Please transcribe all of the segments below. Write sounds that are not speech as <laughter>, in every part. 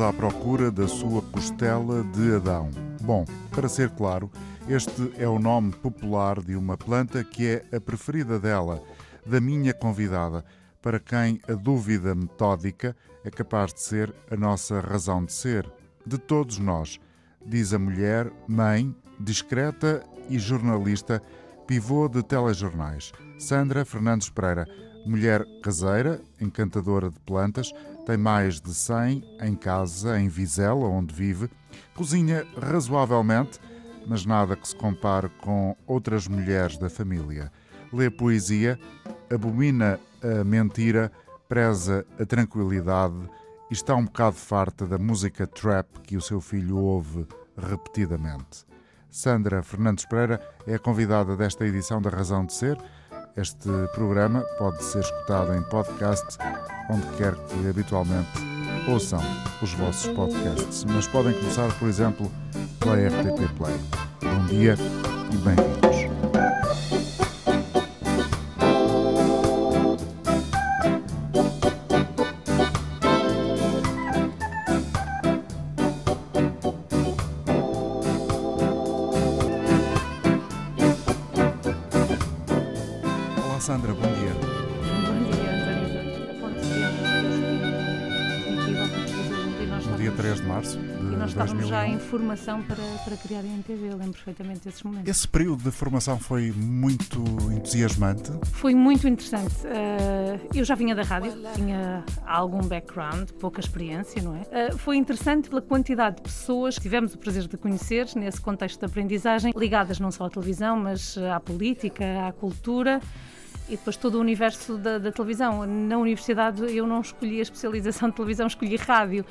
À procura da sua costela de Adão. Bom, para ser claro, este é o nome popular de uma planta que é a preferida dela, da minha convidada, para quem a dúvida metódica é capaz de ser a nossa razão de ser, de todos nós, diz a mulher, mãe, discreta e jornalista, pivô de telejornais, Sandra Fernandes Pereira, mulher caseira, encantadora de plantas, tem mais de 100 em casa, em Vizela, onde vive, cozinha razoavelmente, mas nada que se compare com outras mulheres da família. Lê poesia, abomina a mentira, preza a tranquilidade e está um bocado farta da música trap que o seu filho ouve repetidamente. Sandra Fernandes Pereira é a convidada desta edição da Razão de Ser. Este programa pode ser escutado em podcast, onde quer que habitualmente ouçam os vossos podcasts, mas podem começar, por exemplo, pela RTP Play. Bom dia e bem-vindos. Formação para, para criar a NTV, eu lembro perfeitamente desses momentos. Esse período de formação foi muito entusiasmante. Foi muito interessante. Eh, eu já vinha da rádio, tinha algum background, pouca experiência, não é? Eh, foi interessante pela quantidade de pessoas que tivemos o prazer de conhecer nesse contexto de aprendizagem, ligadas não só à televisão, mas eh, à política, à cultura. E depois todo o universo da, da televisão. Na universidade eu não escolhi a especialização de televisão, escolhi rádio.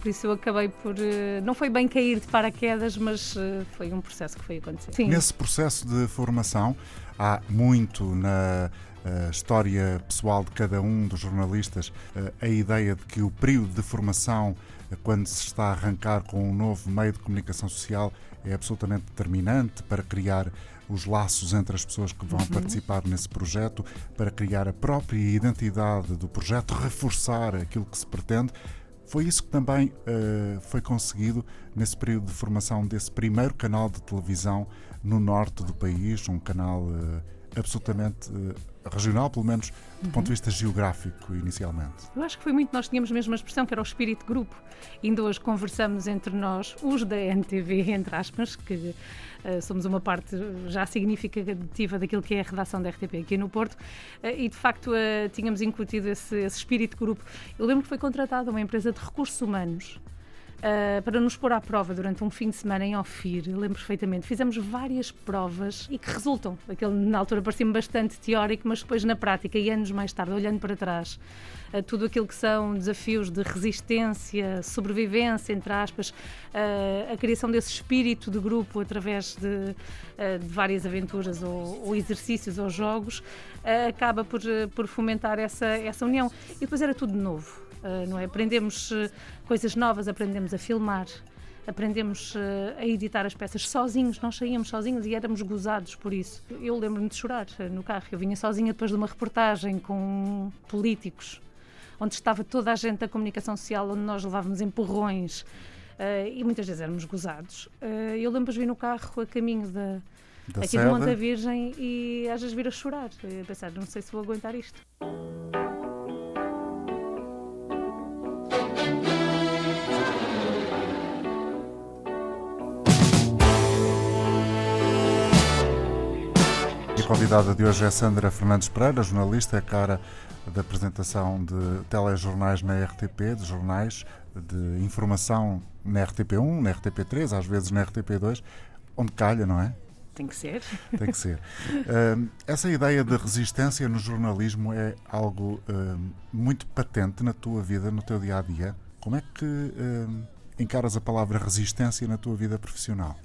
Por isso eu acabei por. eh, Não foi bem cair de paraquedas, mas eh, foi um processo que foi acontecer. Sim. Nesse processo de formação, há muito na eh, história pessoal de cada um dos jornalistas a ideia de que o período de formação, quando se está a arrancar com um novo meio de comunicação social, é absolutamente determinante para criar os laços entre as pessoas que vão participar nesse projeto, para criar a própria identidade do projeto, reforçar aquilo que se pretende. Foi isso que também eh, foi conseguido nesse período de formação desse primeiro canal de televisão no norte do país, um canal eh, absolutamente eh, regional, pelo menos do ponto de vista geográfico, inicialmente. Eu acho que foi muito, nós tínhamos a mesma expressão, que era o espírito grupo. Ainda hoje conversamos entre nós, os da NTV, entre aspas, que eh, somos uma parte já significativa daquilo que é a redação da RTP aqui no Porto, eh, e de facto eh, tínhamos incutido esse, esse espírito grupo. Eu lembro que foi contratada uma empresa de recursos humanos Uh, para nos pôr à prova durante um fim de semana em Ofir, lembro perfeitamente. Fizemos várias provas e que resultam. Aquele na altura parecia-me bastante teórico, mas depois na prática e anos mais tarde, olhando para trás, uh, tudo aquilo que são desafios de resistência, sobrevivência, entre aspas, uh, a criação desse espírito de grupo através de, de várias aventuras ou, ou, exercícios ou jogos, acaba por, por fomentar essa, essa união. E depois era tudo novo. Uh, não é? Aprendemos uh, coisas novas, aprendemos a filmar, aprendemos uh, a editar as peças sozinhos, nós saíamos sozinhos e éramos gozados por isso. Eu lembro-me de chorar no carro, eu vinha sozinha depois de uma reportagem com políticos, onde estava toda a gente da comunicação social, onde nós levávamos empurrões. Uh, e muitas vezes éramos gozados. Uh, eu lembro de vir no carro a caminho da, Da aqui de sede. Monte Virgem e às vezes vir a chorar. A pensar, não sei se vou aguentar isto. Convidada de hoje é Sandra Fernandes Pereira, jornalista, é cara da apresentação de telejornais na RTP, de jornais de informação na RTP1, na RTP3, às vezes na RTP2, onde calha, não é? Tem que ser. Tem que ser. Hum, essa ideia de resistência no jornalismo é algo hum, muito patente na tua vida, no teu dia a dia. Como é que hum, encaras a palavra resistência na tua vida profissional?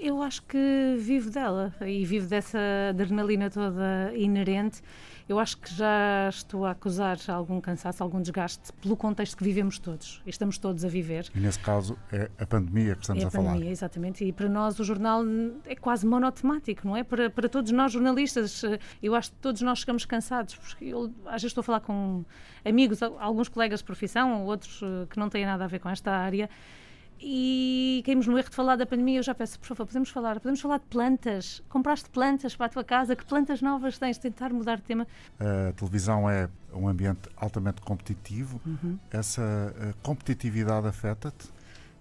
Eu acho que vivo dela e vivo dessa adrenalina toda inerente. Eu acho que já estou a acusar algum cansaço, algum desgaste pelo contexto que vivemos todos. Estamos todos a viver. E nesse caso é a pandemia que estamos é a, a falar. pandemia, exatamente. E para nós o jornal é quase monotemático, não é? Para, para todos nós jornalistas, eh, eu acho que todos nós chegamos cansados. Porque eu às vezes estou a falar com amigos, alguns colegas de profissão, outros eh, que não têm nada a ver com esta área. E caímos no erro de falar da pandemia. Eu já peço, por favor, podemos falar, podemos falar de plantas. Compraste plantas para a tua casa? Que plantas novas tens? Tentar mudar de tema. A televisão é um ambiente altamente competitivo. Uhum. Essa eh, competitividade afeta-te?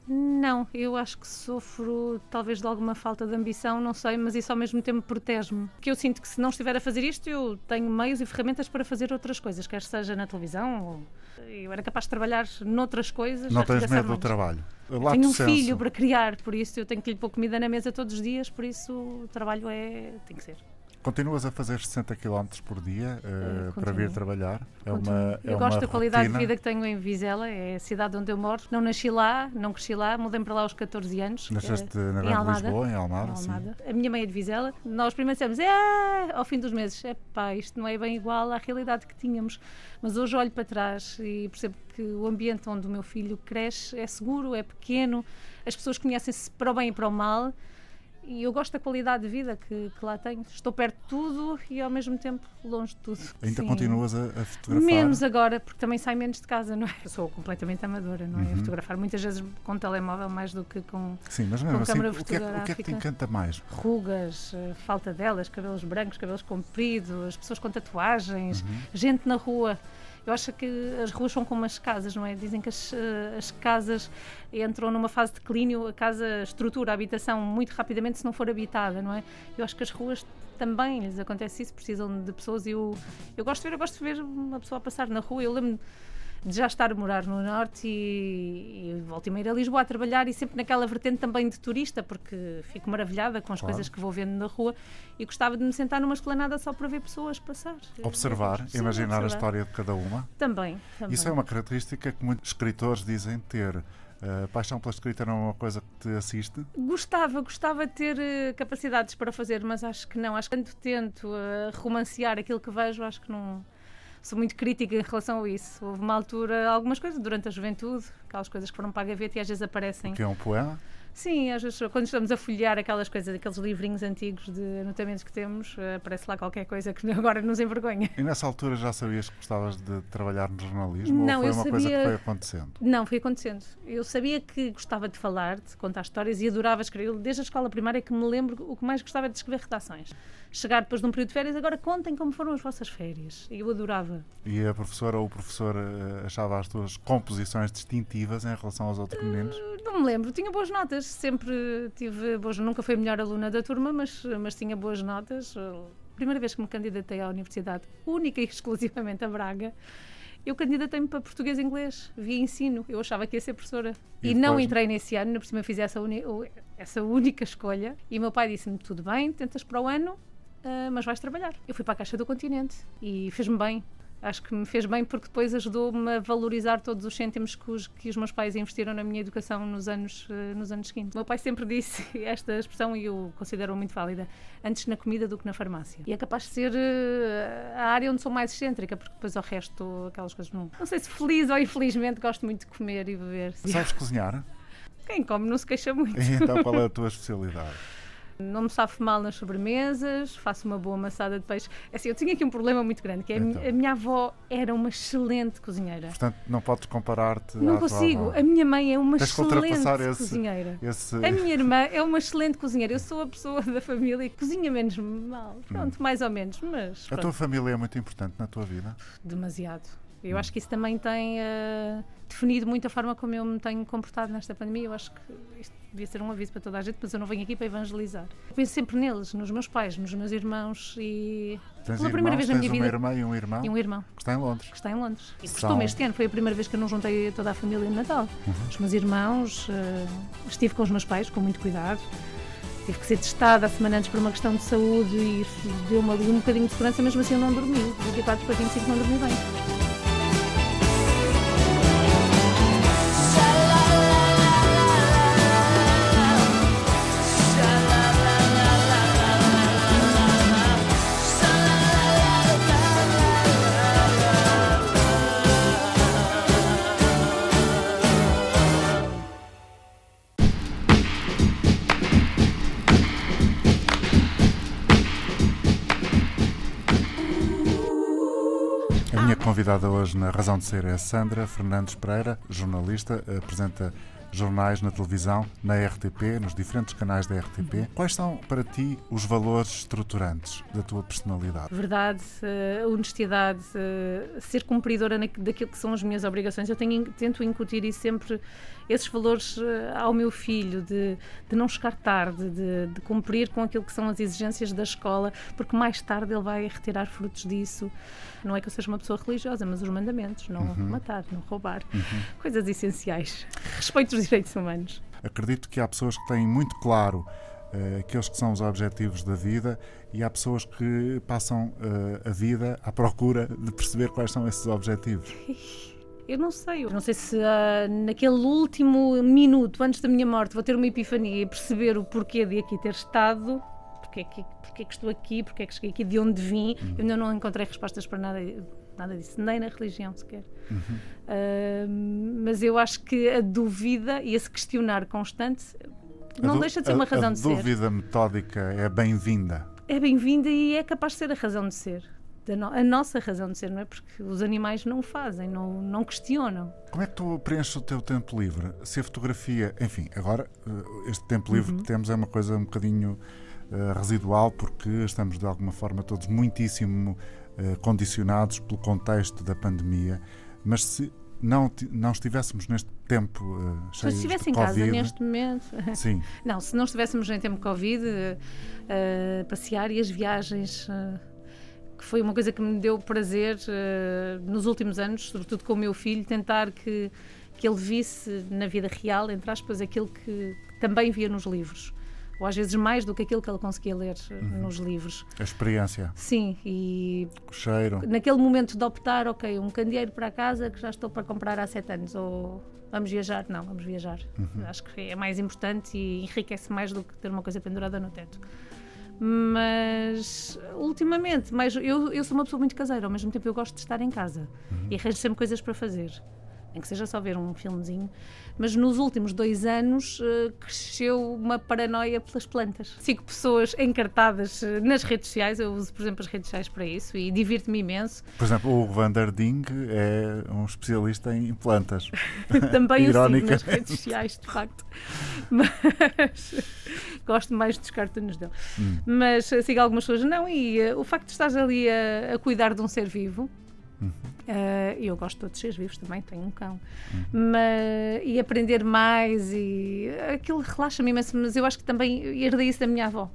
Não, eu acho que sofro talvez de alguma falta de ambição, não sei, mas isso ao mesmo tempo protege-me. Que eu sinto que se não estiver a fazer isto, eu tenho meios e ferramentas para fazer outras coisas, quer seja na televisão ou eu era capaz de trabalhar noutras coisas. Não tens medo do trabalho? Tenho um filho para criar, por isso eu tenho que lhe pôr comida na mesa todos os dias, por isso o trabalho é tem que ser. Continuas a fazer 60 km por dia eh, para vir trabalhar? É Continuo. uma, é eu gosto da qualidade rotina. de vida que tenho em Vizela, é a cidade onde eu moro. Não nasci lá, não cresci lá, mudei para lá aos 14 anos. Nasceste eh, na em Almada. Lisboa, em Almada, Em sim. Almada. A minha mãe é de Vizela. Nós primeiro dissemos, é, ao fim dos meses, é pá, isto não é bem igual à realidade que tínhamos. Mas hoje olho para trás e percebo que o ambiente onde o meu filho cresce é seguro, é pequeno, as pessoas conhecem-se para o bem e para o mal. E eu gosto da qualidade de vida que, que lá tenho. Estou perto de tudo e ao mesmo tempo longe de tudo. Ainda Sim. continuas a, a fotografar? Menos agora, porque também saio menos de casa, não é? Eu sou completamente amadora, não é? Uhum. A fotografar muitas vezes com telemóvel mais do que com Sim, mas mesmo com assim, câmara o que, é, que- o que é que te encanta mais? rugas, eh, falta delas, cabelos brancos, cabelos compridos, as pessoas com tatuagens, Uhum. gente na rua. Eu acho que as ruas são como as casas, não é? Dizem que as, eh, as casas entram numa fase de declínio, a casa estrutura a habitação muito rapidamente se não for habitada, não é? Eu acho que as ruas também lhes acontece isso, precisam de pessoas e eu, eu gosto de ver, eu gosto de ver uma pessoa a passar na rua. Eu lembro de já estar a morar no Norte e, e volto e meia a Lisboa a trabalhar e sempre naquela vertente também de turista, porque fico maravilhada com as Claro. coisas que vou vendo na rua e gostava de me sentar numa esplanada só para ver pessoas passar. Observar, Sim, imaginar a observar. história de cada uma. Também, também. Isso é uma característica que muitos escritores dizem ter. A paixão pela escrita não é uma coisa que te assiste? Gostava, gostava de ter eh, capacidades para fazer, mas acho que não. Acho que quando tento eh, romancear aquilo que vejo, acho que não. Sou muito crítica em relação a isso. Houve uma altura, algumas coisas durante a juventude, aquelas coisas que foram para a gaveta e às vezes aparecem. Que é um poema? Sim, às vezes quando estamos a folhear aquelas coisas, aqueles livrinhos antigos de anotamentos que temos, eh, aparece lá qualquer coisa que <laughs> agora nos envergonha. E nessa altura já sabias que gostavas de trabalhar no jornalismo? Não, ou foi eu uma coisa que sabia- foi acontecendo? Não, foi acontecendo. Eu sabia que gostava de falar, de contar histórias e adorava escrever. Desde a escola primária que me lembro o que mais gostava de escrever redações. Chegar depois de um período de férias, agora contem como foram as vossas férias. E eu adorava. E a professora ou o professor eh, achava as tuas composições distintivas em relação aos outros meninos? Não me lembro, tinha boas notas, sempre tive boas Nunca fui a melhor aluna da turma, mas, mas tinha boas notas. Primeira vez que me candidatei à universidade, única e <laughs> exclusivamente a Braga, eu candidatei-me para português e inglês, via ensino. Eu achava que ia ser professora. E E, não entrei nesse ano, por cima fiz essa, uni- essa única escolha. E meu pai disse-me: tudo bem, tentas para o ano, ah, mas vais trabalhar. Eu fui para a Caixa do Continente e fez-me bem. Acho que me fez bem porque depois ajudou-me a valorizar todos os cêntimos que os, que os meus pais investiram na minha educação nos anos, eh, nos anos seguintes. O meu pai sempre disse <laughs> esta expressão e eu considero muito válida: antes na comida do que na farmácia. E é capaz de ser eh, a área onde sou mais excêntrica, porque depois ao resto, aquelas coisas não. Não sei se feliz ou infelizmente gosto muito de comer e beber. Sabes cozinhar? Quem come não se queixa muito. E então qual é a tua <laughs> especialidade? Não me safo mal nas sobremesas, faço uma boa maçada de peixe. É Assim, eu tinha aqui um problema muito grande, que é a Então. a minha avó era uma excelente cozinheira. Portanto, não podes comparar-te Não consigo. A minha mãe é uma Tens excelente esse- cozinheira. Esse... A minha irmã é uma excelente cozinheira. Eu sou a pessoa da família que cozinha menos mal. Pronto, mais ou menos, mas A pronto, tua família é muito importante na tua vida? demasiado. Eu acho que isso também tem eh, definido muito a forma como eu me tenho comportado nesta pandemia. Eu acho que isto devia ser um aviso para toda a gente, mas eu não venho aqui para evangelizar. Eu penso sempre neles, nos meus pais, nos meus irmãos e Tens pela irmãos, primeira vez na minha uma vida. irmã e um irmão E um irmão que está em Londres. que está em Londres. E este ano, foi a primeira vez que eu não juntei toda a família no Natal. Os meus irmãos, eh, estive com os meus pais com muito cuidado. Tive que ser testada a semana antes por uma questão de saúde e isso deu-me ali um bocadinho de segurança, mesmo assim eu não dormi. 24 para 25 não dormi bem. Convidada hoje na Razão de Ser é Sandra Fernandes Pereira, jornalista, apresenta jornais na televisão, na RTP, nos diferentes canais da RTP. Quais são para ti os valores estruturantes da tua personalidade? Verdade, eh, honestidade, eh, ser cumpridora daquilo que são as minhas obrigações. Eu tenho, tento incutir isso sempre, esses valores eh, ao meu filho, de, de não chegar tarde, de, de cumprir com aquilo que são as exigências da escola, porque mais tarde ele vai retirar frutos disso. Não é que eu seja uma pessoa religiosa, mas os mandamentos, não matar, não roubar, coisas essenciais. <laughs> Respeito os direitos humanos. Acredito que há pessoas que têm muito claro eh, aqueles que são os objetivos da vida e há pessoas que passam eh, a vida à procura de perceber quais são esses objetivos. <laughs> Eu não sei, eu não sei se ah, naquele último minuto antes da minha morte vou ter uma epifania e perceber o porquê de aqui ter estado, porque é que, porque é que estou aqui, porque é que cheguei aqui, de onde vim. Eu ainda não encontrei respostas para nada, nada disso, nem na religião sequer. Ah, mas eu acho que a dúvida e esse questionar constante A não deixa de ser a- uma razão a de ser. dúvida metódica é bem-vinda. É bem-vinda e é capaz de ser a razão de ser. No- a nossa razão de ser, não é? Porque os animais não fazem, não, não questionam. Como é que tu preenches o teu tempo livre? Se a fotografia, enfim, agora eh, este tempo livre Uhum. que temos é uma coisa um bocadinho eh, residual porque estamos de alguma forma todos muitíssimo eh, condicionados pelo contexto da pandemia. Mas se não, não estivéssemos neste tempo Se cheio eu estivesse de em casa Covid, neste momento. <laughs> sim, Não, se não estivéssemos em tempo Covid, eh, passear e as viagens, eh, que foi uma coisa que me deu prazer eh, nos últimos anos, sobretudo com o meu filho, tentar que, que ele visse na vida real, entre aspas, aquilo que também via nos livros. Ou às vezes mais do que aquilo que ele conseguia ler eh, nos livros. a experiência, Sim, e o cheiro. naquele momento de optar, ok, um candeeiro para casa que já estou para comprar há sete anos, ou vamos viajar? Não, vamos viajar. Acho que é mais importante e enriquece mais do que ter uma coisa pendurada no teto. Mas ultimamente, mais, eu, eu sou uma pessoa muito caseira, ao mesmo tempo eu gosto de estar em casa e arranjo sempre coisas para fazer. Nem que seja só ver um filmezinho. Mas nos últimos dois anos eh, cresceu uma paranoia pelas plantas. Sigo pessoas encartadas eh, nas redes sociais, eu uso, por exemplo, as redes sociais para isso e divirto-me imenso. Por exemplo, o Hugo van der Ding é um especialista em plantas. <laughs> Também o sigo nas redes sociais, de facto. <laughs> Mas gosto mais dos cartoons dele. Hum. Mas sigo algumas pessoas, não, e eh, o facto de estás ali a, a cuidar de um ser vivo. Uhum. eh, eu gosto de todos os seres vivos também, tenho um cão. Uhum. Mas, e aprender mais, e aquilo relaxa-me imenso. Mas eu acho que também herdei isso da minha avó.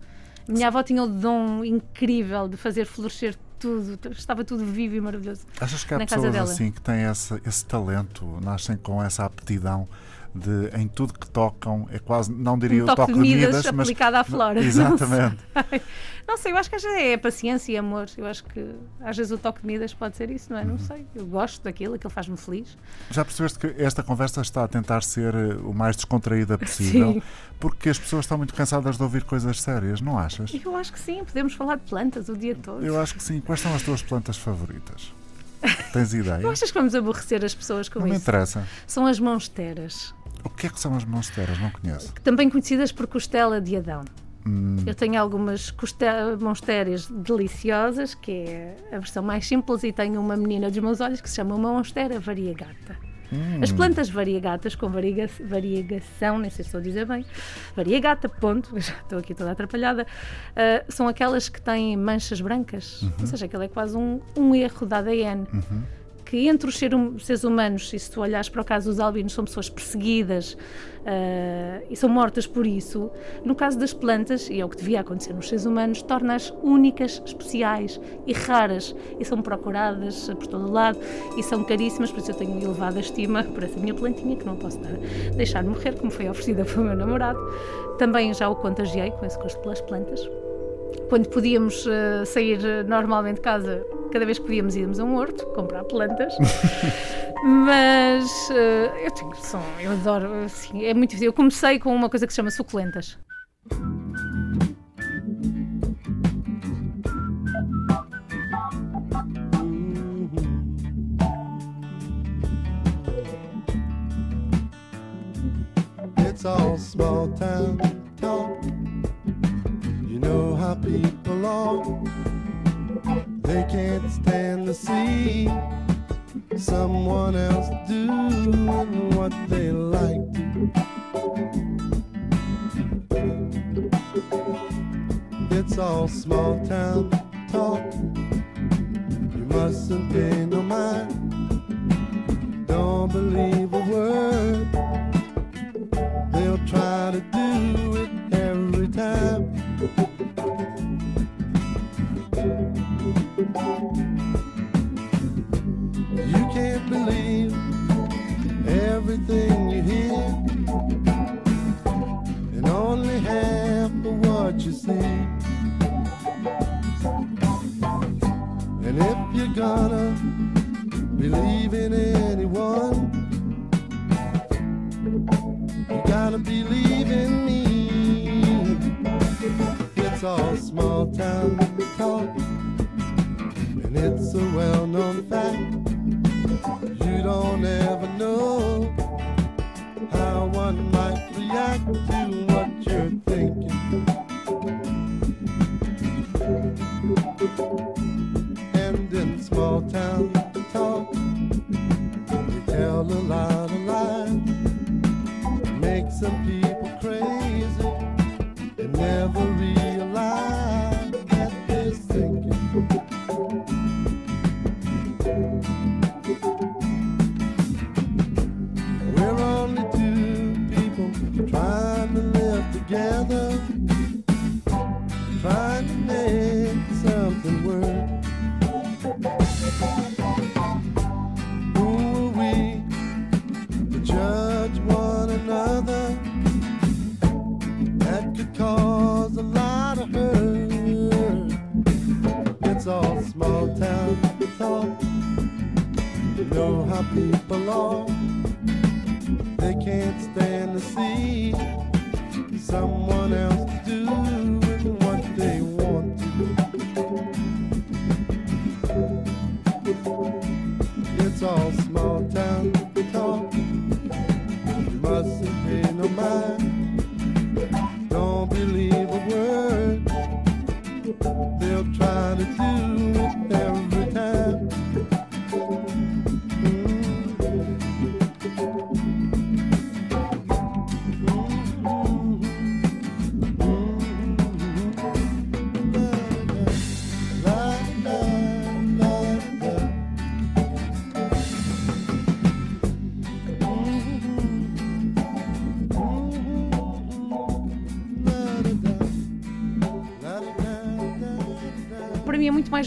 A minha avó tinha o dom incrível de fazer florescer tudo, estava tudo vivo e maravilhoso. Achas que há pessoas assim que têm esse, esse talento, nascem com essa aptidão de em tudo que tocam, é quase, não diria Um o toque toque de Midas mas aplicado à flora. Exatamente. <laughs> Não sei, eu acho que às vezes é paciência e amor. Eu acho que às vezes o toque de Midas pode ser isso, não é? Não Uhum. sei. Eu gosto daquilo, aquilo faz-me feliz. Já percebeste que esta conversa está a tentar ser eh, o mais descontraída possível, <laughs> Sim. porque as pessoas estão muito cansadas de ouvir coisas sérias, não achas? Eu acho que sim, podemos falar de plantas o dia todo. Eu acho que sim. Quais são as tuas plantas favoritas? <laughs> Tens ideia? Não achas que vamos aborrecer as pessoas com Não me isso? interessa. São as monsteras, O que é que são as monsteras? Não conheço. também conhecidas por costela de Adão. Hum. Eu tenho algumas monstérias deliciosas, que é a versão mais simples, e tenho uma menina dos meus olhos que se chama uma monstera variegata. Hum. As plantas variegatas com variega variegação, nem sei se estou a dizer bem, variegata, ponto, <laughs> já estou aqui toda atrapalhada, uh, são aquelas que têm manchas brancas, uhum. ou seja, aquilo é quase um, um erro da ADN. Uhum que entre os seres humanos, e se tu olhares para o caso dos albinos, são pessoas perseguidas uh, e são mortas por isso, no caso das plantas, e é o que devia acontecer nos seres humanos, torna-as únicas, especiais e raras, e são procuradas por todo lado, e são caríssimas, por isso eu tenho elevada estima <laughs> por essa minha plantinha, que não posso dar, deixar morrer, como foi oferecida pelo meu namorado. Também já o contagiei com esse gosto pelas plantas quando podíamos uh, sair eh, normalmente de casa, cada vez que podíamos íamos a um horto comprar plantas. <laughs> Mas uh, eu tenho som, eu adoro, assim, é muito difícil. Eu comecei com uma coisa que se chama suculentas. It's all small town. People are. They can't stand to see someone else doing what they like. It's all small town talk. You mustn't pay no mind. Don't believe a word. They'll try to do of what you see. And if you're gonna believe in anyone, you gotta believe in me. It's all small town talk, and it's a well known fact. You don't ever know how one might react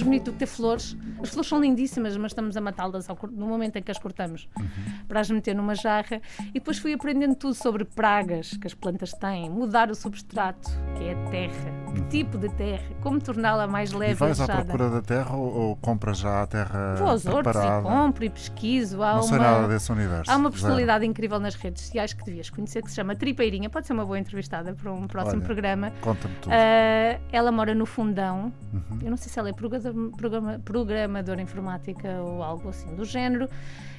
bonito do que ter flores. As flores são lindíssimas, mas estamos a matá-las no momento em que as cortamos uhum. para as meter numa jarra. E depois fui aprendendo tudo sobre pragas que as plantas têm, mudar o substrato, que é a terra, que uhum. tipo de terra, como torná-la mais leve e vais à procura da terra ou, ou compras já a terra Vou aos preparada? E compro e pesquiso. Há Não uma, sei nada desse universo. Há uma personalidade Zero. incrível nas redes sociais que devias conhecer, que se chama Tripeirinha. Pode ser uma boa entrevistada para um próximo Olha, programa. Conta-me tudo. Uh, ela mora no Fundão. Uhum. Eu não sei se ela é programa, programadora informática ou algo assim do género.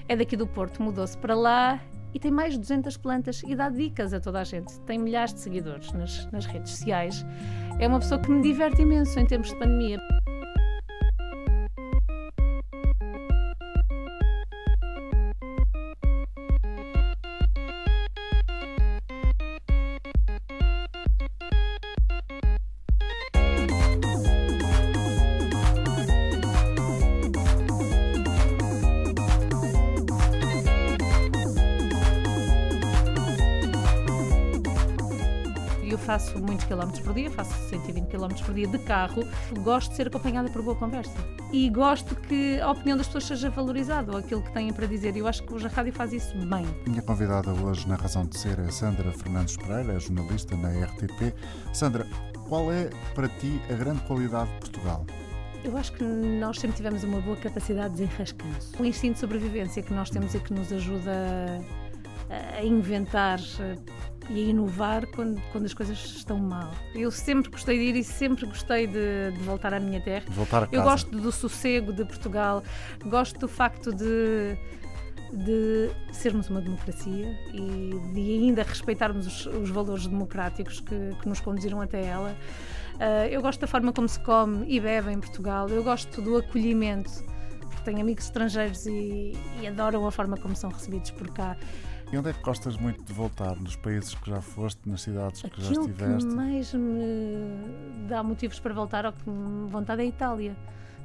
É daqui do Porto, mudou-se para lá e tem mais de 200 plantas e dá dicas a toda a gente. Tem milhares de seguidores nas, nas redes sociais. É uma pessoa que me diverte imenso em tempos de pandemia. 120 km por dia, faço 120 km por dia de carro, gosto de ser acompanhada por boa conversa e gosto que a opinião das pessoas seja valorizada ou aquilo que têm para dizer. Eu acho que hoje a rádio faz isso bem. Minha convidada hoje na Razão de Ser é Sandra Fernandes Pereira, é jornalista na RTP. Sandra, qual é para ti a grande qualidade de Portugal? Eu acho que nós sempre tivemos uma boa capacidade de desenrascanço. O instinto de sobrevivência que nós temos e que nos ajuda a inventar e a inovar quando, quando as coisas estão mal. Eu sempre gostei de ir e sempre gostei de, de voltar à minha terra. Voltar a casa. Eu gosto do sossego de Portugal, gosto do facto de de sermos uma democracia e de ainda respeitarmos os, os valores democráticos que, que, nos conduziram até ela. Uh, eu gosto da forma como se come e bebe em Portugal, eu gosto do acolhimento, porque tenho amigos estrangeiros e, e adoram a forma como são recebidos por cá. E onde é que gostas muito de voltar? Nos países que já foste, nas cidades que Aquilo já estiveste? que mais me dá motivos para voltar ou que me vontade é a Itália.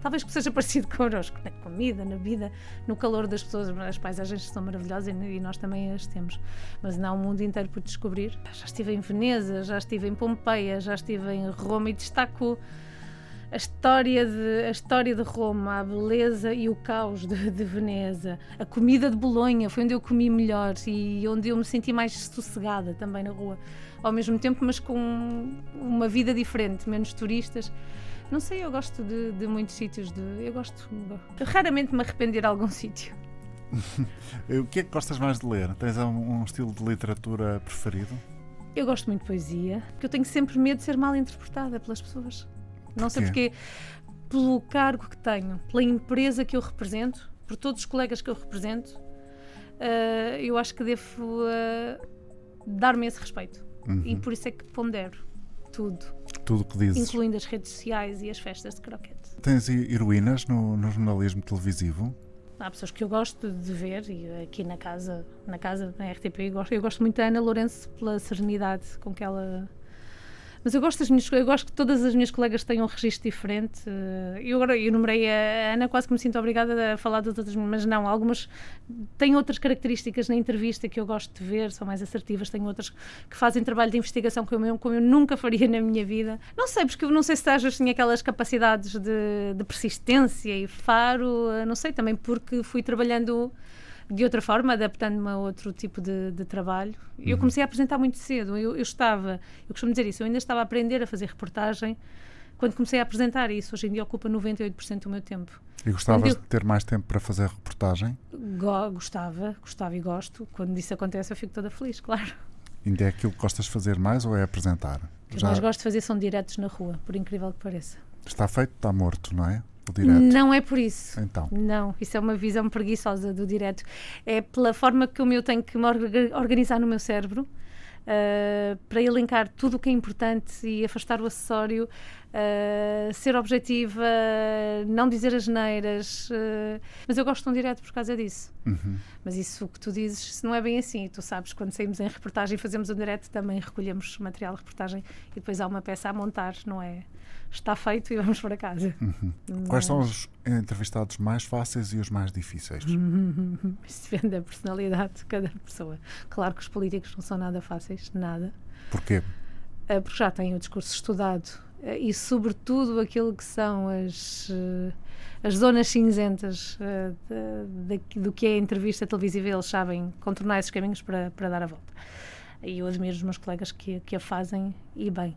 Talvez que seja <laughs> parecido connosco, na comida, na vida, no calor das pessoas. As paisagens são maravilhosas e nós também as temos. Mas não há um mundo inteiro por descobrir. Já estive em Veneza, já estive em Pompeia, já estive em Roma e destaco a história de, a história de Roma, a beleza e o caos de, de, Veneza, a comida de Bolonha, foi onde eu comi melhor e onde eu me senti mais sossegada também na rua, ao mesmo tempo, mas com uma vida diferente, menos turistas. Não sei, eu gosto de, de muitos sítios, de, eu gosto, raramente me arrepender de algum <laughs> sítio. <laughs> o que é que gostas mais de ler? Tens um, um estilo de literatura preferido? Eu gosto muito de poesia, porque eu tenho sempre medo de ser mal interpretada pelas pessoas. Não sei porque, pelo cargo que tenho, pela empresa que eu represento, por todos os colegas que eu represento, uh, eu acho que devo uh, dar-me esse respeito. Uhum. E por isso é que pondero tudo. Tudo o que dizes. Incluindo as redes sociais e as festas de croquete. Tens heroínas no, no jornalismo televisivo? Há pessoas que eu gosto de ver e aqui na casa, na casa na RTP, eu gosto, eu gosto muito da Ana Lourenço pela serenidade com que ela mas eu gosto, das minhas, eu gosto que todas as minhas colegas tenham um registro diferente. Eu agora eu numerei a Ana, quase que me sinto obrigada a falar das outras, mas não, algumas têm outras características na entrevista que eu gosto de ver, são mais assertivas, tenho outras que fazem trabalho de investigação como eu, como eu nunca faria na minha vida. Não sei, porque eu não sei se às vezes tinha aquelas capacidades de, de persistência e faro, não sei, também porque fui trabalhando de outra forma, adaptando-me a outro tipo de, de trabalho. Eu uhum. comecei a apresentar muito cedo. Eu, eu, estava, eu costumo dizer isso, eu ainda estava a aprender a fazer reportagem quando comecei a apresentar isso. Hoje em dia ocupa 98% do meu tempo. E gostavas eu, de ter mais tempo para fazer reportagem? Go, gostava, gostava e gosto. Quando isso acontece, eu fico toda feliz, claro. Ainda é aquilo que gostas de fazer mais ou é apresentar? O que Já... mais gosto de fazer são diretos na rua, por incrível que pareça. Está feito, está morto, não é? Direto? Não é por isso. Então. Não, isso é uma visão preguiçosa do direto. É pela forma que eu tenho que me organizar no meu cérebro. Uh, para elencar tudo o que é importante e afastar o acessório, uh, ser objetiva, não dizer as neiras. Uh, mas eu gosto de um direto por causa disso. Uhum. Mas isso que tu dizes não é bem assim. Tu sabes, quando saímos em reportagem e fazemos um direto, também recolhemos material de reportagem e depois há uma peça a montar, não é? Está feito e vamos para casa. Uhum. Mas... Quais são os entrevistados mais fáceis e os mais difíceis? <laughs> Isso depende da personalidade de cada pessoa. Claro que os políticos não são nada fáceis, nada. Porquê? Eh, porque já têm o discurso estudado eh, e, sobretudo, aquilo que são as, eh, as zonas cinzentas de, de, do que é a entrevista televisiva, eles sabem contornar esses caminhos para, para dar a volta. E eu admiro os meus colegas que, que a fazem e bem.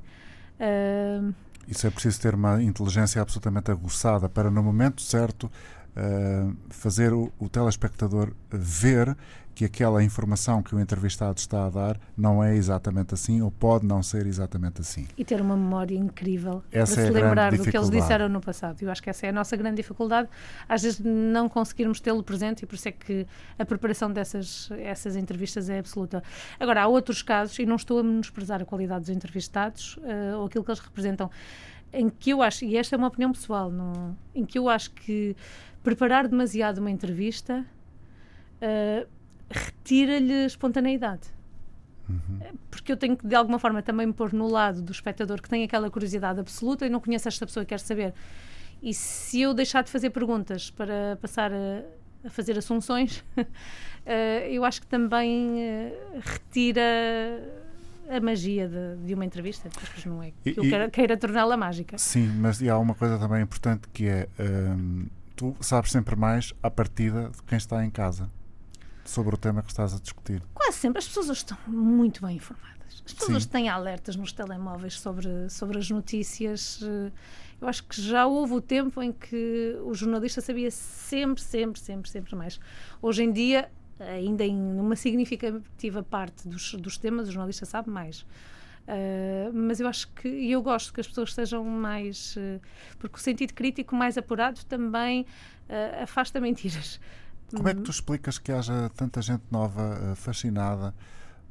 Uh, isso é preciso ter uma inteligência absolutamente aguçada para, no momento certo, uh, fazer o, o telespectador ver que aquela informação que o entrevistado está a dar não é exatamente assim ou pode não ser exatamente assim. E ter uma memória incrível essa para é se lembrar do que eles disseram no passado. Eu acho que essa é a nossa grande dificuldade, às vezes não conseguirmos tê-lo presente e por isso é que a preparação dessas essas entrevistas é absoluta. Agora, há outros casos, e não estou a menosprezar a qualidade dos entrevistados uh, ou aquilo que eles representam, em que eu acho, e esta é uma opinião pessoal, em que eu acho que preparar demasiado uma entrevista uh, retira-lhe espontaneidade. Uhum. Porque eu tenho que, de alguma forma, também me pôr no lado do espectador que tem aquela curiosidade absoluta e não conhece esta pessoa e quer saber. E se eu deixar de fazer perguntas para passar a, a fazer assunções, uh, <laughs> eu acho que também uh, retira a magia de, de, uma entrevista, porque não é que eu queira, queira torná-la mágica. Sim, mas e há uma coisa também importante que é um, tu sabes sempre mais à partida de quem está em casa sobre o tema que estás a discutir. Quase sempre. As pessoas estão muito bem informadas. As pessoas hoje têm alertas nos telemóveis sobre, sobre as notícias. Eu acho que já houve o tempo em que o jornalista sabia sempre, sempre, sempre, sempre mais. Hoje em dia, ainda em uma significativa parte dos, dos temas, o jornalista sabe mais. Uh, mas eu acho que e eu gosto que as pessoas sejam mais uh, porque o sentido crítico mais apurado também uh, afasta mentiras como é que tu explicas que haja tanta gente nova fascinada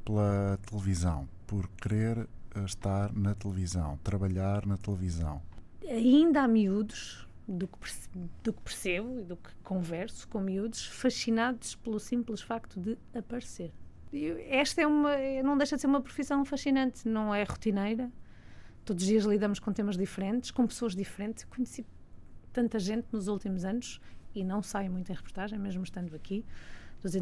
pela televisão por querer estar na televisão trabalhar na televisão ainda há miúdos do que, do que percebo e do que converso com miúdos fascinados pelo simples facto de aparecer esta é uma, não deixa de ser uma profissão fascinante, não é rotineira. Todos os dias lidamos com temas diferentes, com pessoas diferentes. conheci tanta gente nos últimos anos e não saio muito em reportagem, mesmo estando aqui, dos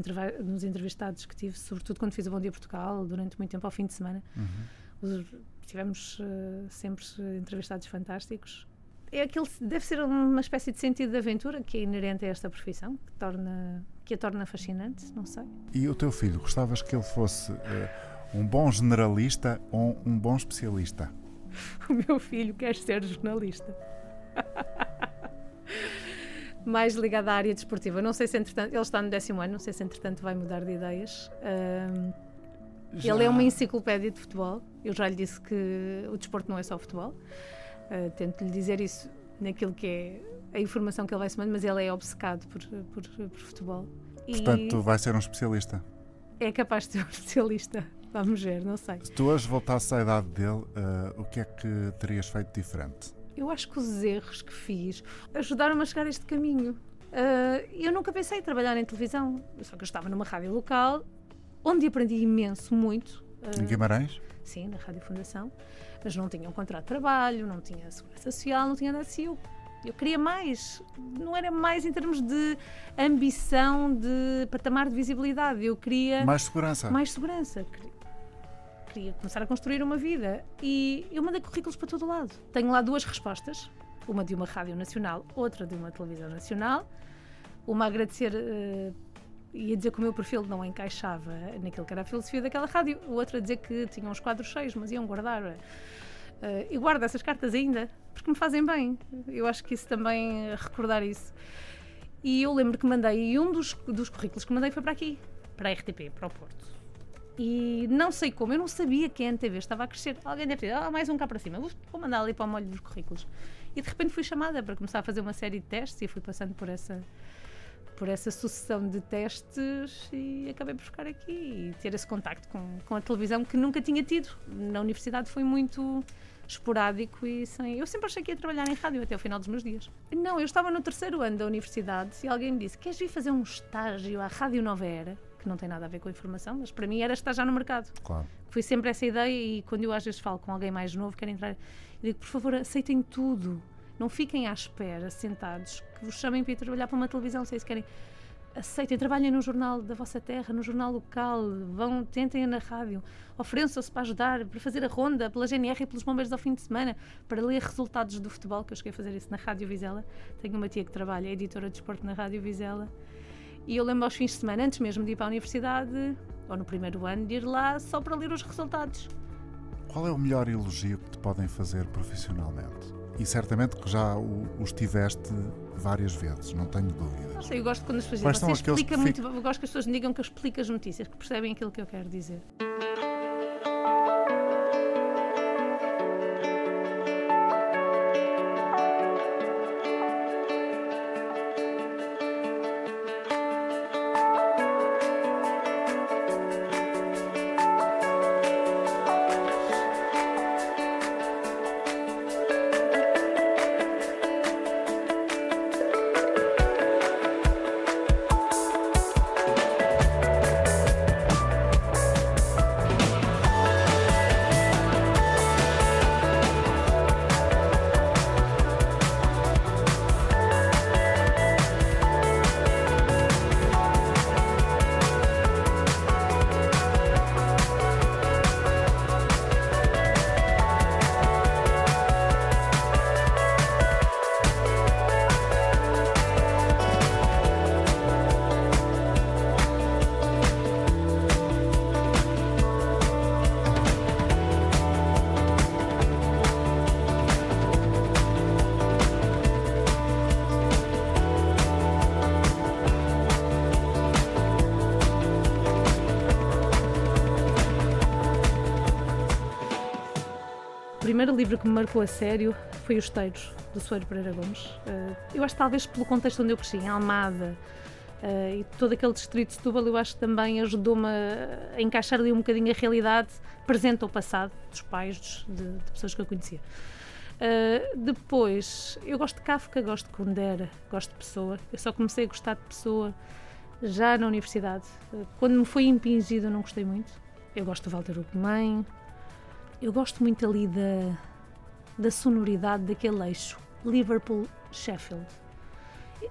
nos entrevistados que tive, sobretudo quando fiz o Bom Dia Portugal, durante muito tempo ao fim de semana. Uhum. tivemos uh, sempre entrevistados fantásticos é aquele, deve ser uma espécie de sentido de aventura que é inerente a esta profissão, que, torna, que a torna fascinante, não sei. E o teu filho, gostavas que ele fosse uh, um bom generalista ou um bom especialista? <laughs> O meu filho quer ser jornalista. <laughs> Mais ligado à área desportiva. Não sei se, entretanto, ele está no décimo ano, não sei se, entretanto, vai mudar de ideias. Ele é uma enciclopédia de futebol. Eu já lhe disse que o desporto não é só futebol. Uh, Tento-lhe dizer isso naquilo que é a informação que ele vai semando, mas ele é obcecado por, por, por futebol. Portanto, e vai ser um especialista. É capaz de ser um especialista. Vamos ver, não sei. Se tu hoje voltasses à idade dele, uh, o que é que terias feito diferente? Eu acho que os erros que fiz ajudaram-me a chegar a este caminho. Uh, eu nunca pensei em trabalhar em televisão, só que eu estava numa rádio local, onde aprendi imenso, muito. Uh, em Guimarães? Sim, na Rádio Fundação mas não tinha um contrato de trabalho, não tinha segurança social, não tinha nada assim. Eu, eu queria mais, não era mais em termos de ambição, de patamar de visibilidade. Eu queria. Mais segurança. Mais segurança. Queria começar a construir uma vida. E eu mandei currículos para todo lado. Tenho lá duas respostas: uma de uma rádio nacional, outra de uma televisão nacional. Uma a agradecer. Uh, ia dizer que o meu perfil não encaixava naquilo que era a filosofia daquela rádio, o outro a dizer que tinha uns quadros cheios, mas iam guardar. Uh, e guardo essas cartas ainda, porque me fazem bem. Eu acho que isso também, recordar isso. E eu lembro que mandei, e um dos, dos currículos que mandei foi para aqui, para a RTP, para o Porto. E não sei como, eu não sabia que a NTV estava a crescer. Alguém deve ter, ah, mais um cá para cima, vou mandar ali para o molho dos currículos. E de repente fui chamada para começar a fazer uma série de testes e fui passando por essa por essa sucessão de testes e acabei por ficar aqui e ter esse contacto com, com a televisão que nunca tinha tido. Na universidade foi muito esporádico e sem. Eu sempre achei que ia trabalhar em rádio até o final dos meus dias. Não, eu estava no terceiro ano da universidade e alguém me disse: Queres vir fazer um estágio à Rádio Nova Era? Que não tem nada a ver com a informação, mas para mim era estar já no mercado. Claro. Foi sempre essa ideia e quando eu às vezes falo com alguém mais novo, quer entrar, eu digo: Por favor, aceitem tudo não fiquem à espera, sentados, que vos chamem para ir trabalhar para uma televisão, sei se querem. Aceitem, trabalhem no jornal da vossa terra, no jornal local, vão, tentem na rádio, ofereçam-se para ajudar, para fazer a ronda pela GNR e pelos bombeiros ao fim de semana, para ler resultados do futebol, que eu cheguei a fazer isso na Rádio Vizela. Tenho uma tia que trabalha, é editora de desporto na Rádio Vizela. E eu lembro aos fins de semana, antes mesmo de ir para a universidade, ou no primeiro ano, de ir lá só para ler os resultados. Qual é o melhor elogio que te podem fazer profissionalmente? E certamente que já os tiveste várias vezes, não tenho dúvidas. Não sei, eu gosto quando as pessoas dizem, você explica muito, eu gosto que as pessoas me digam que eu explico as notícias, que percebem aquilo que eu quero dizer. Livro que me marcou a sério foi Os Teiros, do Soeiro Pereira Gomes. Eh, eu acho talvez pelo contexto onde eu cresci, em Almada, eh, e todo aquele distrito de Setúbal, eu acho que também ajudou-me a, encaixar ali um bocadinho a realidade presente ou passado dos pais, dos- de, de pessoas que eu conhecia. Uh, depois, eu gosto de Kafka, gosto de Kundera, gosto de Pessoa. Eu só comecei a gostar de Pessoa já na universidade. Quando me foi impingido, eu não gostei muito. Eu gosto do Walter Ugumem. Eu gosto muito ali da, da sonoridade daquele eixo. Liverpool-Sheffield.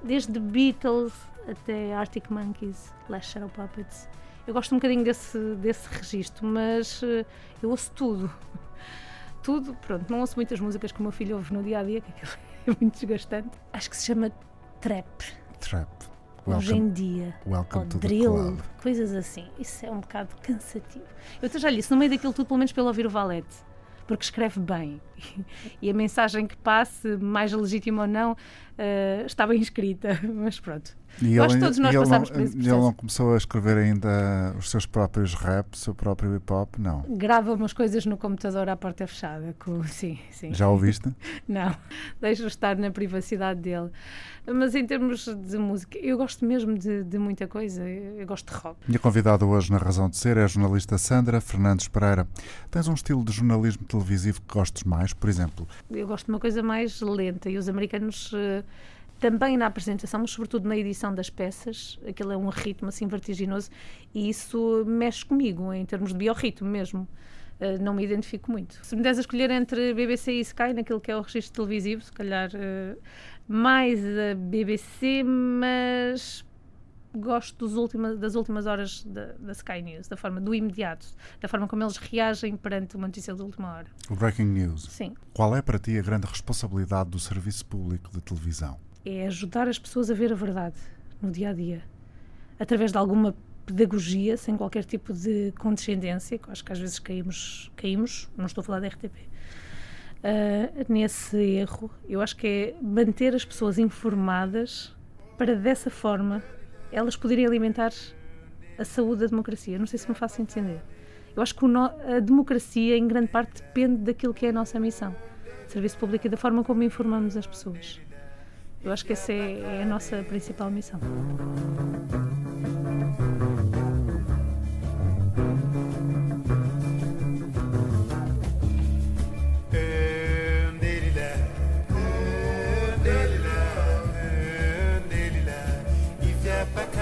Desde Beatles até Arctic Monkeys, Last Shadow Puppets. Eu gosto um bocadinho desse, desse registro, mas uh, eu ouço tudo <laughs> tudo. Pronto, não ouço muitas músicas que o meu filho ouve no dia a dia, que aquilo <laughs> é muito desgastante. Acho que se chama trap, Trap. hoje Welcome, em dia. welcome Ou to the drill, club. coisas assim. Isso é um bocado cansativo. Eu até já lhe disse, no meio daquilo tudo, pelo menos pelo ouvir o Valete, porque escreve bem. <laughs> E a mensagem que passe, mais legítima ou não, está bem escrita. <laughs> Mas pronto. E acho ele, todos nós ele passamos não, por esse Ele não começou a escrever ainda os seus próprios rap, o seu próprio hip hop? Não. Grava umas coisas no computador à porta fechada. Com... <laughs> Sim, sim. Já ouviste? <laughs> Não, deixo estar na privacidade dele. Mas em termos de música, eu gosto mesmo de, de muita coisa. Eu, gosto de rock. Minha convidada hoje na Razão de Ser é a jornalista Sandra Fernandes Pereira. Tens um estilo de jornalismo televisivo que gostes mais, por exemplo? Eu gosto de uma coisa mais lenta e os americanos. eh, também na apresentação, mas sobretudo na edição das peças, aquilo é um ritmo assim vertiginoso e isso mexe comigo em termos de biorritmo mesmo. Eh, não me identifico muito. Se me des a escolher entre BBC e Sky, naquilo que é o registro televisivo, se calhar eh, mais a BBC, mas gosto dos última- das últimas horas da, da Sky News, da forma do imediato, da forma como eles reagem perante uma notícia de última hora. O Breaking News. Sim. Qual é para ti a grande responsabilidade do serviço público de televisão? é ajudar as pessoas a ver a verdade no dia a dia, através de alguma pedagogia, sem qualquer tipo de condescendência, que acho que às vezes caímos, caímos não estou a falar da RTP, ah, nesse erro. Eu acho que é manter as pessoas informadas para dessa forma elas poderem alimentar a saúde da democracia. Não sei se me faço entender. Eu acho que a democracia, em grande parte, depende daquilo que é a nossa missão. Serviço público e da forma como informamos as pessoas. Eu acho que essa é, é a nossa principal missão. step back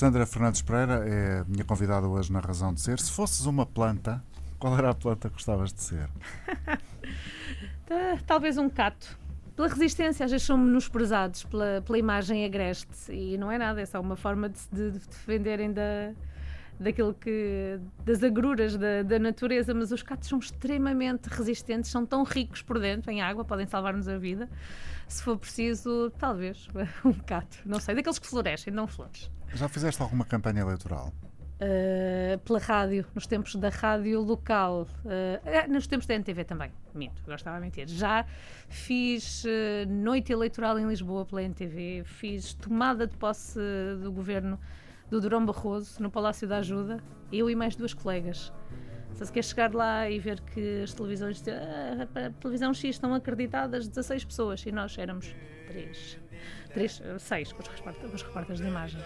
Sandra Fernandes Pereira é a minha convidada hoje na Razão de Ser. Se fosses uma planta, qual era a planta que gostavas de ser? <laughs> Tá, Talvez um cato. Pela resistência, às vezes somos menosprezados pela, pela imagem agreste e não é nada, é só uma forma de se de, de defenderem da, daquilo que. das agruras da, da natureza. Mas os catos são extremamente resistentes, são tão ricos por dentro em água, podem salvar-nos a vida. Se for preciso, talvez <laughs> um cato, não sei, daqueles que florescem, não flores. Já fizeste alguma campanha eleitoral? Uh, pela rádio, nos tempos da rádio local, uh, nos tempos da NTV também, minto, agora estava a mentir. Já fiz uh, noite eleitoral em Lisboa pela NTV, fiz tomada de posse do governo do Durão Barroso no Palácio da Ajuda, eu e mais duas colegas. Só se quer chegar lá e ver que as televisões, ah, a televisão X estão acreditadas 16 pessoas e nós éramos 3, 3 6 com os repórteres, com os repórteres de imagem.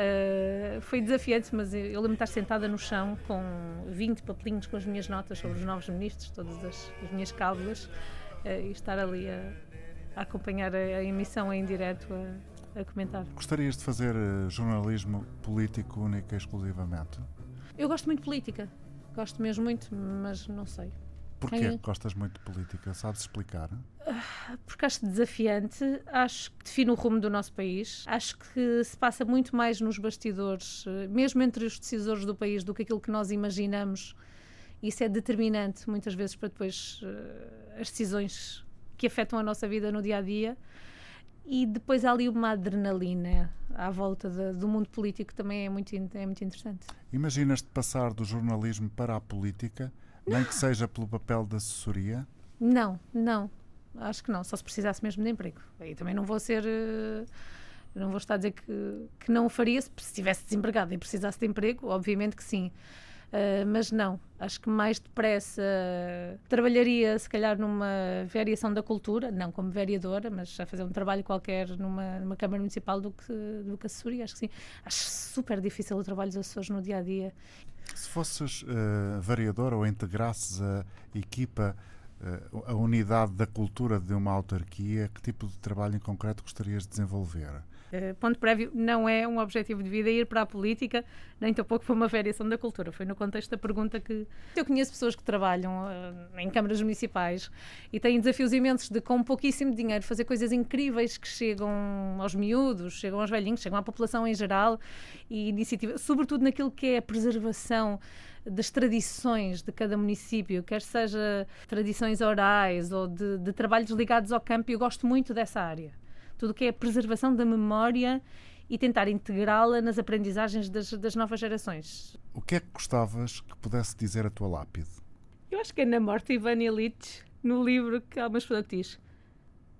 Uh, foi desafiante, mas eu, eu lembro-me de estar sentada no chão com 20 papelinhos com as minhas notas sobre os novos ministros, todas as, as minhas cábulas, uh, e estar ali a, a acompanhar a, a, emissão em direto, a, a, comentar. Gostarias de fazer uh, jornalismo político única e exclusivamente? Eu gosto muito de política, gosto mesmo muito, mas não sei. Porquê é gostas muito de política? Sabes explicar? Porque acho desafiante, acho que define o rumo do nosso país, acho que se passa muito mais nos bastidores, mesmo entre os decisores do país, do que aquilo que nós imaginamos. Isso é determinante, muitas vezes, para depois uh, as decisões que afetam a nossa vida no dia a dia. E depois há ali uma adrenalina à volta de, do mundo político, também é muito, é muito interessante. Imaginas-te passar do jornalismo para a política? Nem que seja pelo papel de assessoria? Não, não. Acho que não. Só se precisasse mesmo de emprego. Aí também não vou ser. Uh, não vou estar a dizer que, que não o faria se estivesse desempregado e precisasse de emprego. Obviamente que sim. Uh, mas não. Acho que mais depressa trabalharia, se calhar, numa variação da cultura, não como vereadora, mas a fazer um trabalho qualquer numa, numa Câmara Municipal do que, do que assessoria. Acho que sim. Acho super difícil o trabalho dos assessores no dia a dia. Se fosses uh, variador ou integrasses a equipa, uh, a unidade da cultura de uma autarquia, que tipo de trabalho em concreto gostarias de desenvolver? Uh, ponto prévio, não é um objetivo de vida ir para a política, nem tampouco foi uma variação da cultura. Foi no contexto da pergunta que. Eu conheço pessoas que trabalham uh, em câmaras municipais e têm desafios imensos de, com pouquíssimo dinheiro, fazer coisas incríveis que chegam aos miúdos, chegam aos velhinhos, chegam à população em geral e iniciativa, sobretudo naquilo que é a preservação das tradições de cada município, quer seja tradições orais ou de, de trabalhos ligados ao campo, eu gosto muito dessa área tudo o que é a preservação da memória e tentar integrá-la nas aprendizagens das, das novas gerações. O que é que gostavas que pudesse dizer a tua lápide? Eu acho que é na morte Ivan Illich, no livro, que há uma pessoa que diz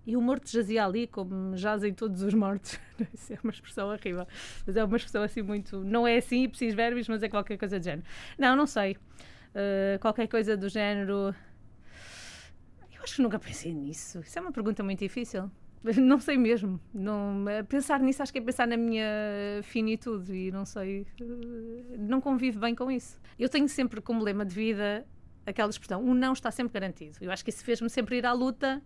e o morto jazia ali, como jazem todos os mortos. <laughs> Isso é uma expressão horrível. Mas é uma expressão assim muito. Não é assim, preciso verbos, mas é qualquer coisa do género. Não, não sei. Uh, qualquer coisa do género. Eu acho que nunca pensei nisso. Isso é uma pergunta muito difícil. <laughs> Não sei mesmo. Não, pensar nisso acho que é pensar na minha finitude e não sei. Uh, não convivo bem com isso. Eu tenho sempre como lema de vida aquela expressão: o não está sempre garantido. Eu acho que isso fez-me sempre ir à luta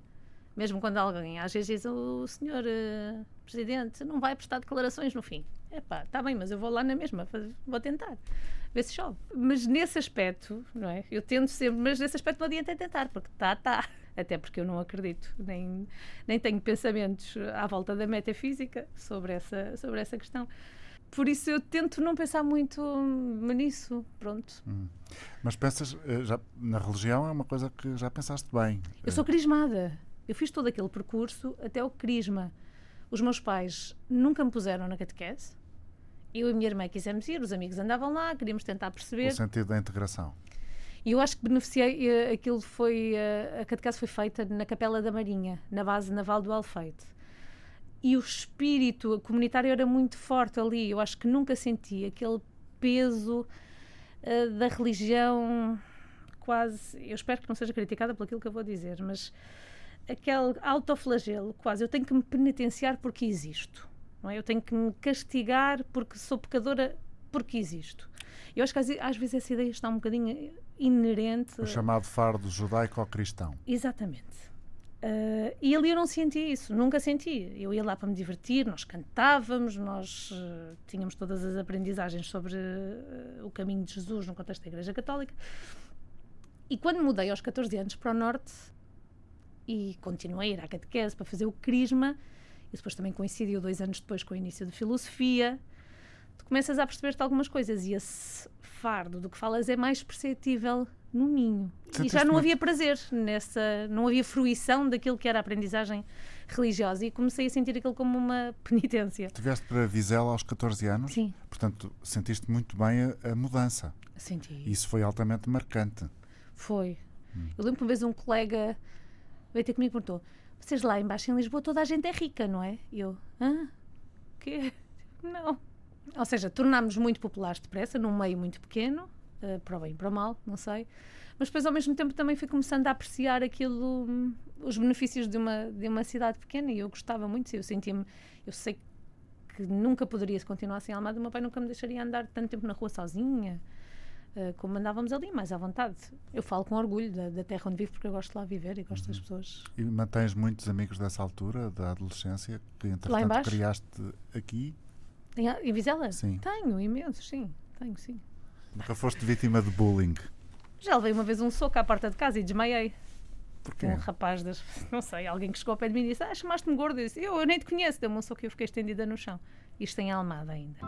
mesmo quando alguém às vezes diz o senhor uh, presidente não vai prestar declarações no fim. É pá, está bem, mas eu vou lá na mesma, vou tentar, ver se chove. Mas nesse aspecto, não é? Eu tento sempre, mas nesse aspecto não adianta tentar, porque está, está. Até porque eu não acredito, nem, nem tenho pensamentos à volta da metafísica sobre essa, sobre essa questão. Por isso eu tento não pensar muito nisso, pronto. Hum. Mas pensas, eh, já, na religião é uma coisa que já pensaste bem. Eu sou crismada. Eu fiz todo aquele percurso até o crisma. Os meus pais nunca me puseram na catequese. Eu e a minha irmã quisemos ir, os amigos andavam lá, queríamos tentar perceber. O sentido da integração. E eu acho que beneficiei, eh, aquilo foi, eh, a catequese foi feita na Capela da Marinha, na base naval do Alfeite. E o espírito comunitário era muito forte ali. Eu acho que nunca senti aquele peso uh, da religião quase. Eu espero que não seja criticada por aquilo que eu vou dizer, mas aquele autoflagelo, quase. Eu tenho que me penitenciar porque existo. Não é? Eu tenho que me castigar porque sou pecadora porque existo. Eu acho que às, às vezes essa ideia está um bocadinho inerente. O chamado fardo judaico-cristão. Exatamente. Uh, e ali eu não senti isso, nunca senti. Eu ia lá para me divertir, nós cantávamos, nós uh, tínhamos todas as aprendizagens sobre uh, o caminho de Jesus no contexto da Igreja Católica. E quando mudei aos 14 anos para o Norte, e continuei a ir à catequese para fazer o crisma. E depois também coincidiu dois anos depois com o início de filosofia. Tu começas a perceber-te algumas coisas e esse fardo do que falas é mais perceptível no ninho. e já não havia prazer nessa, não havia fruição daquilo que era a aprendizagem religiosa e comecei a sentir aquilo como uma <laughs> penitência. Tiveste para Vizela aos 14 anos? Sim. Portanto, sentiste muito bem a, a mudança. Senti. Isso foi altamente marcante. Foi. Hum. Eu lembro que uma vez um colega veio ter comigo e perguntou: vocês lá embaixo em Lisboa toda a gente é rica, não é? E eu, hã? Quê? <laughs> Não. Ou seja, tornámos muito populares depressa, num meio muito pequeno, uh, para o bem e para o mal, não sei. Mas depois, ao mesmo tempo, também fui começando a apreciar aquilo, hum, os benefícios de uma, de uma cidade pequena e eu gostava muito. Eu sentia-me, eu sei que nunca poderia continuar assim Almada, o meu pai nunca me deixaria andar tanto tempo na rua sozinha. Eh, como andávamos ali, mais à vontade. Eu falo com orgulho da, da, terra onde vivo porque eu gosto de lá viver e gosto uhum. das pessoas. E mantens muitos amigos dessa altura, da adolescência, que entretanto criaste aqui? Em, em Vizela? Sim. Tenho, imensos, sim. Tenho, sim. Nunca foste vítima de bullying? Já levei uma vez um soco à porta de casa e desmaiei. Porquê? Um rapaz, das, <laughs> não sei, alguém que chegou ao pé de mim e disse: Ah, chamaste-me gordo. Eu disse: eu, eu nem te conheço. Deu-me um soco e eu fiquei estendida no chão. Isto em Almada ainda.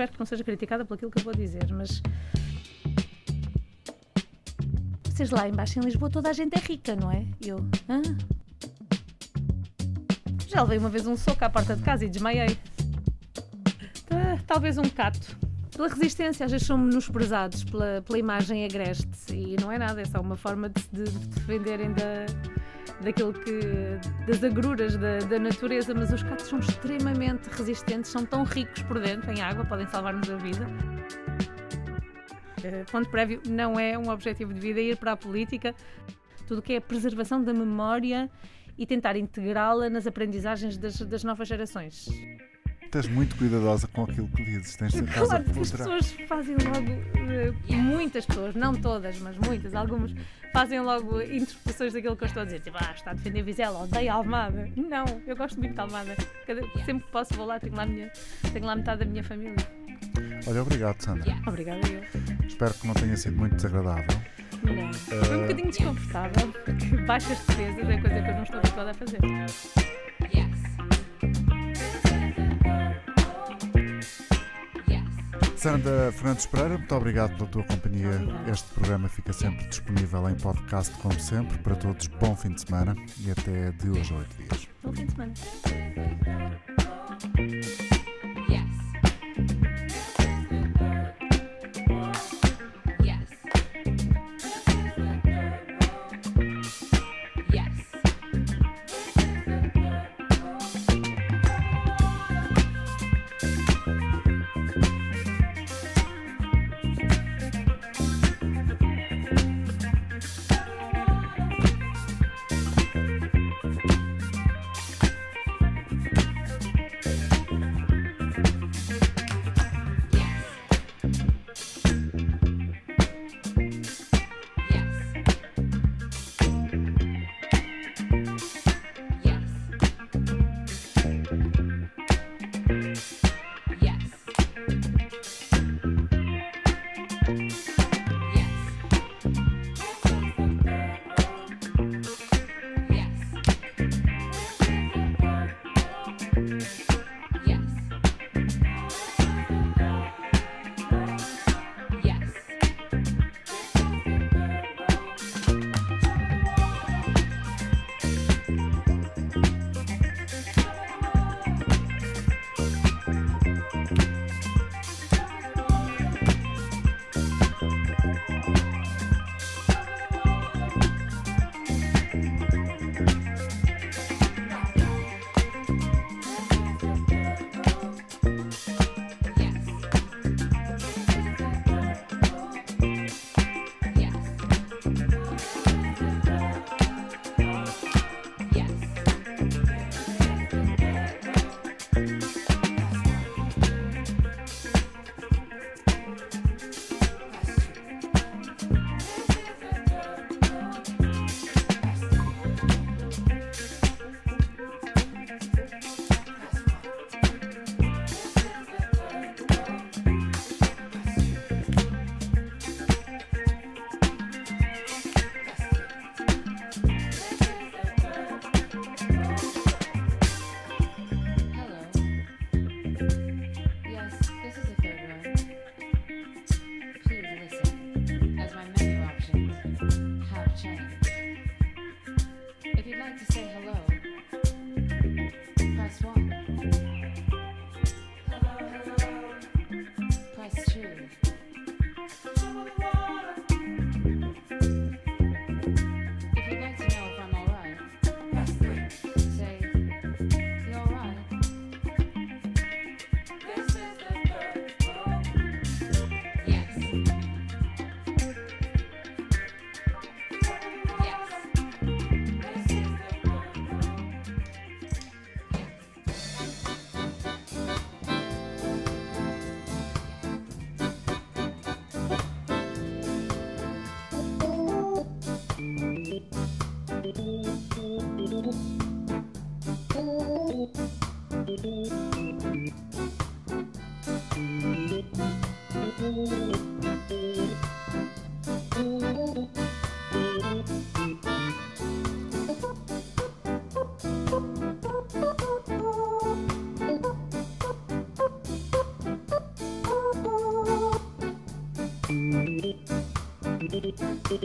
Espero que não seja criticada por aquilo que eu vou dizer, mas vocês lá embaixo em Lisboa toda a gente é rica, não é? Eu, ah. Já levei uma vez um soco à porta de casa e desmaiei. Tá, Talvez um cato. Pela resistência, às vezes somos menosprezados pela, pela imagem agreste e não é nada, é só uma forma de se de defenderem da, daquilo que. das agruras da, da natureza, mas os catos são extremamente resistentes, são tão ricos por dentro em água, podem salvar-nos a vida. Eh, Ponto prévio, não é um objetivo de vida ir para a política. Tudo o que é a preservação da memória e tentar integrá-la nas aprendizagens das, das novas gerações. Estás muito cuidadosa com aquilo que dizes. Tens de estás a Claro que as pessoas fazem logo, eh, muitas pessoas, não todas, mas muitas, algumas, fazem logo interpretações daquilo que eu estou a dizer. Tipo, ah, está a defender Vizela, odeia Almada. Não, eu gosto muito de Almada. Cada- sempre que posso vou lá, tenho lá, minha, tenho lá metade da minha família. Olha, obrigado, Sandra. Obrigada eu. Espero que não tenha sido muito desagradável. Não. Foi um bocadinho desconfortável, porque baixas defesas é coisa que eu não estou habituada a fazer. Sandra Fernandes Pereira, muito obrigado pela tua companhia. Este programa fica sempre disponível em podcast, como sempre. Para todos, bom fim de semana e até de hoje a oito dias. Bom fim de semana.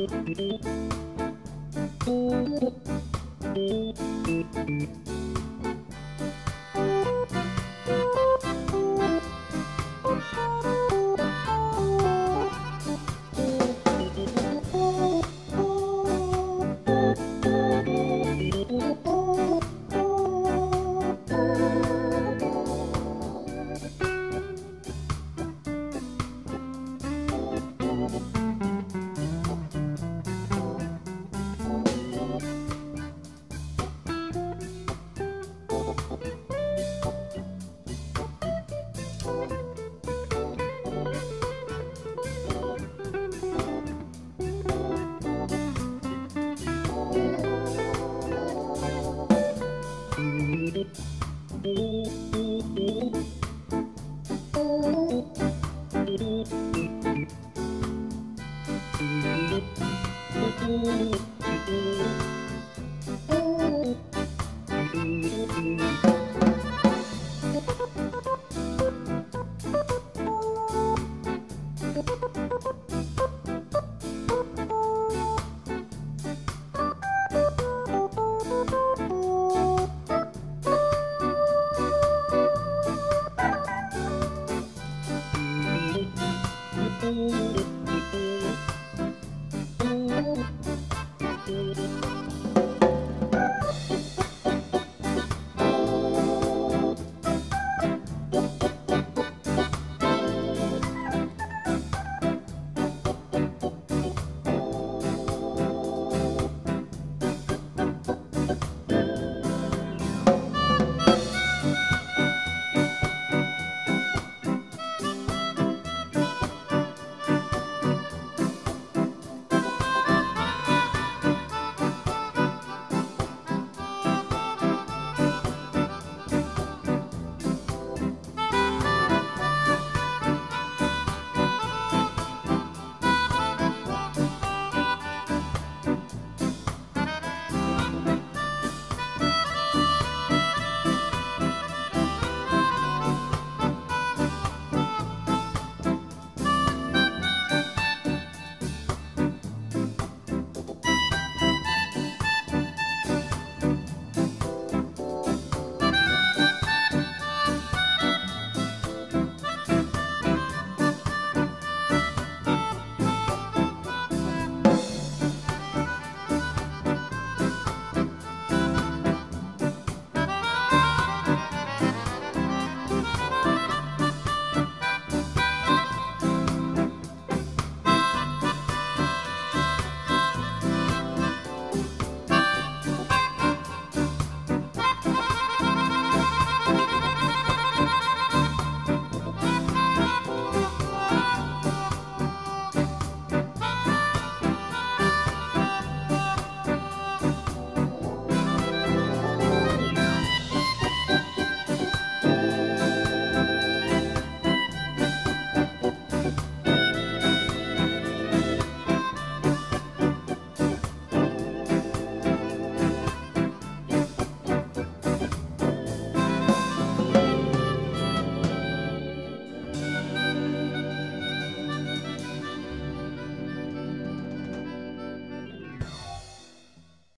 Thank you.